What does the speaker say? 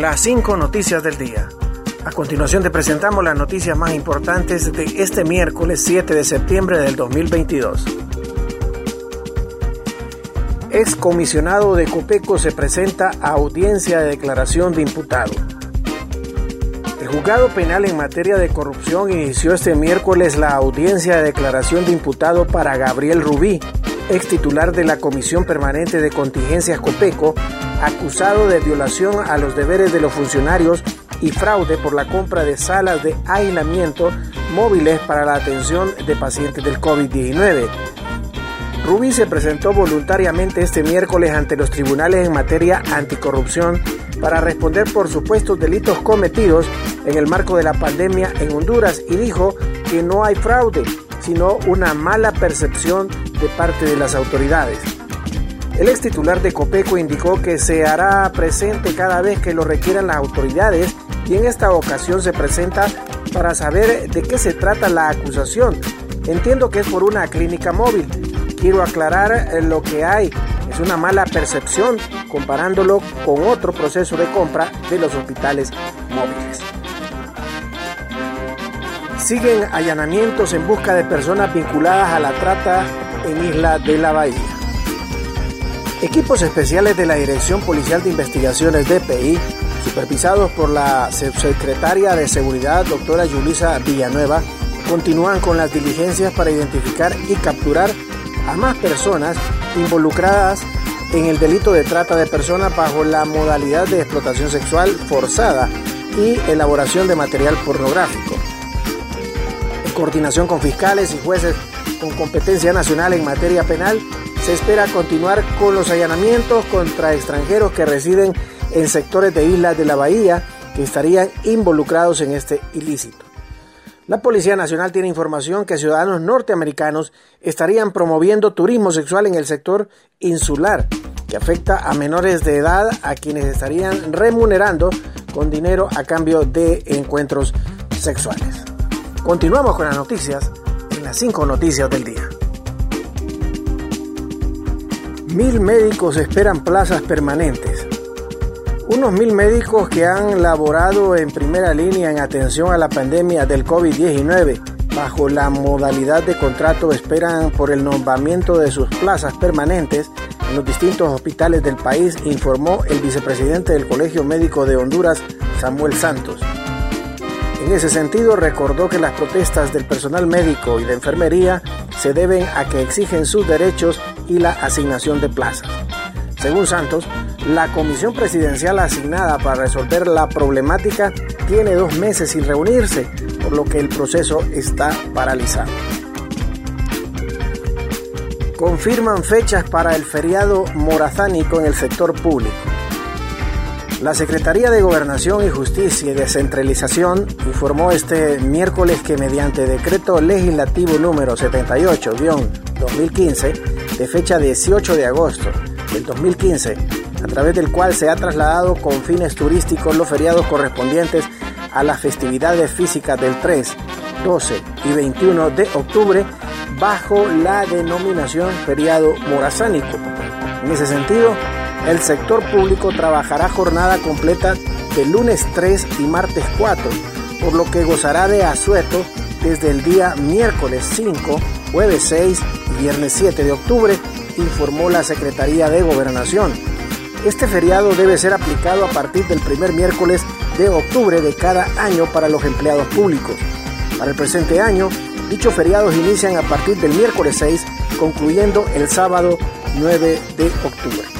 las 5 noticias del día. A continuación te presentamos las noticias más importantes de este miércoles 7 de septiembre del 2022. Excomisionado de Copeco se presenta a audiencia de declaración de imputado. El juzgado penal en materia de corrupción inició este miércoles la audiencia de declaración de imputado para Gabriel Rubí, ex titular de la Comisión Permanente de Contingencias Copeco, acusado de violación a los deberes de los funcionarios y fraude por la compra de salas de aislamiento móviles para la atención de pacientes del COVID-19. Rubí se presentó voluntariamente este miércoles ante los tribunales en materia anticorrupción para responder por supuestos delitos cometidos en el marco de la pandemia en Honduras y dijo que no hay fraude, sino una mala percepción de parte de las autoridades. El ex titular de Copeco indicó que se hará presente cada vez que lo requieran las autoridades y en esta ocasión se presenta para saber de qué se trata la acusación. Entiendo que es por una clínica móvil. Quiero aclarar eh, lo que hay. Es una mala percepción comparándolo con otro proceso de compra de los hospitales móviles. Siguen allanamientos en busca de personas vinculadas a la trata en Isla de la Bahía. Equipos especiales de la Dirección Policial de Investigaciones DPI, supervisados por la subsecretaria de Seguridad, doctora Yulisa Villanueva, continúan con las diligencias para identificar y capturar a más personas involucradas en el delito de trata de personas bajo la modalidad de explotación sexual forzada y elaboración de material pornográfico. Coordinación con fiscales y jueces con competencia nacional en materia penal, se espera continuar con los allanamientos contra extranjeros que residen en sectores de islas de la bahía que estarían involucrados en este ilícito. La Policía Nacional tiene información que ciudadanos norteamericanos estarían promoviendo turismo sexual en el sector insular, que afecta a menores de edad a quienes estarían remunerando con dinero a cambio de encuentros sexuales. Continuamos con las noticias en las 5 noticias del día. Mil médicos esperan plazas permanentes. Unos mil médicos que han laborado en primera línea en atención a la pandemia del COVID-19 bajo la modalidad de contrato esperan por el nombramiento de sus plazas permanentes en los distintos hospitales del país, informó el vicepresidente del Colegio Médico de Honduras, Samuel Santos. En ese sentido, recordó que las protestas del personal médico y de enfermería se deben a que exigen sus derechos y la asignación de plazas. Según Santos, la comisión presidencial asignada para resolver la problemática tiene dos meses sin reunirse, por lo que el proceso está paralizado. Confirman fechas para el feriado morazánico en el sector público. La Secretaría de Gobernación y Justicia y Descentralización informó este miércoles que mediante decreto legislativo número 78-2015 de fecha 18 de agosto del 2015, a través del cual se ha trasladado con fines turísticos los feriados correspondientes a las festividades físicas del 3, 12 y 21 de octubre bajo la denominación feriado morazánico. En ese sentido, el sector público trabajará jornada completa de lunes 3 y martes 4, por lo que gozará de asueto desde el día miércoles 5, jueves 6 y viernes 7 de octubre, informó la Secretaría de Gobernación. Este feriado debe ser aplicado a partir del primer miércoles de octubre de cada año para los empleados públicos. Para el presente año, dichos feriados inician a partir del miércoles 6, concluyendo el sábado 9 de octubre.